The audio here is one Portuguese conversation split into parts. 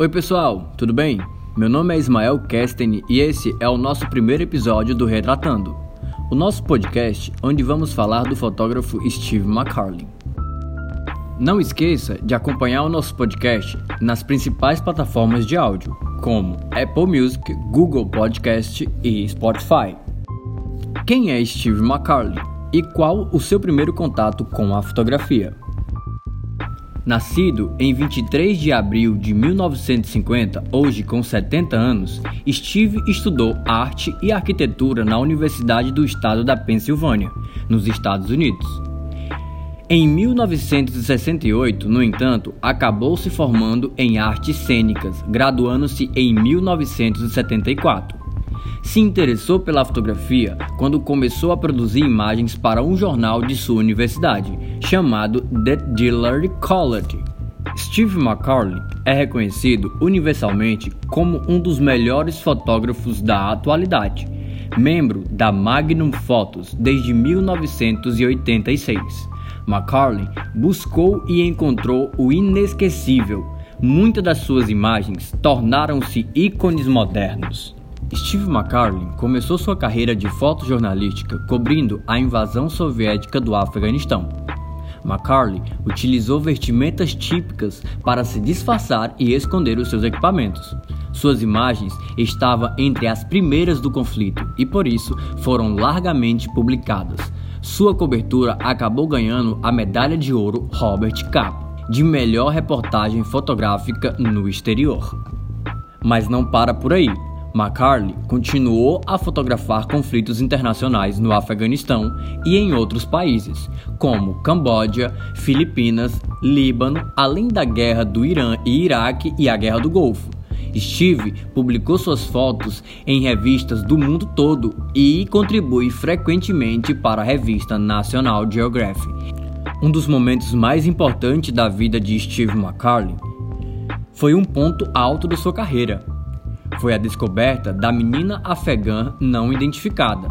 Oi pessoal, tudo bem? Meu nome é Ismael Kesten e esse é o nosso primeiro episódio do Retratando, o nosso podcast onde vamos falar do fotógrafo Steve McCarlin. Não esqueça de acompanhar o nosso podcast nas principais plataformas de áudio, como Apple Music, Google Podcast e Spotify. Quem é Steve McCarlin e qual o seu primeiro contato com a fotografia? Nascido em 23 de abril de 1950, hoje com 70 anos, Steve estudou arte e arquitetura na Universidade do Estado da Pensilvânia, nos Estados Unidos. Em 1968, no entanto, acabou se formando em artes cênicas, graduando-se em 1974 se interessou pela fotografia quando começou a produzir imagens para um jornal de sua universidade, chamado The Dillard College. Steve McCarley é reconhecido universalmente como um dos melhores fotógrafos da atualidade, membro da Magnum Photos desde 1986. McCarley buscou e encontrou o inesquecível. Muitas das suas imagens tornaram-se ícones modernos. Steve McCarlin começou sua carreira de fotojornalística cobrindo a invasão soviética do Afeganistão. McCarley utilizou vestimentas típicas para se disfarçar e esconder os seus equipamentos. Suas imagens estavam entre as primeiras do conflito e por isso foram largamente publicadas. Sua cobertura acabou ganhando a medalha de ouro Robert Capa de melhor reportagem fotográfica no exterior. Mas não para por aí. McCarley continuou a fotografar conflitos internacionais no Afeganistão e em outros países, como Camboja, Filipinas, Líbano, além da guerra do Irã e Iraque e a guerra do Golfo. Steve publicou suas fotos em revistas do mundo todo e contribui frequentemente para a revista National Geographic. Um dos momentos mais importantes da vida de Steve McCarley foi um ponto alto de sua carreira, foi a descoberta da menina afegã não identificada.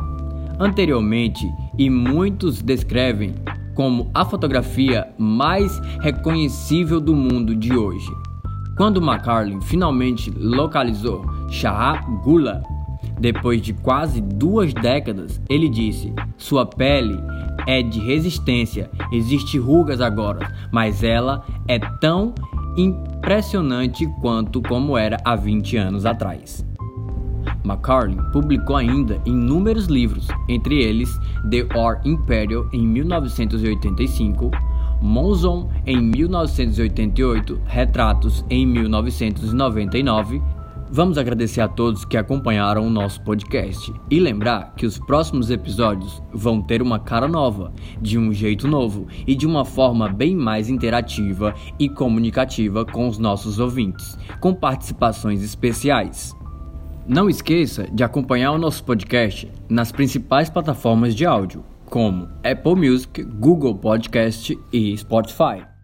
Anteriormente, e muitos descrevem como a fotografia mais reconhecível do mundo de hoje. Quando McCarlin finalmente localizou Shah Gula, depois de quase duas décadas, ele disse: Sua pele é de resistência, existe rugas agora, mas ela é tão impressionante quanto como era há 20 anos atrás. McCarlin publicou ainda inúmeros livros, entre eles The Or Imperial em 1985, Monzon em 1988, Retratos em 1999 Vamos agradecer a todos que acompanharam o nosso podcast e lembrar que os próximos episódios vão ter uma cara nova, de um jeito novo e de uma forma bem mais interativa e comunicativa com os nossos ouvintes, com participações especiais. Não esqueça de acompanhar o nosso podcast nas principais plataformas de áudio, como Apple Music, Google Podcast e Spotify.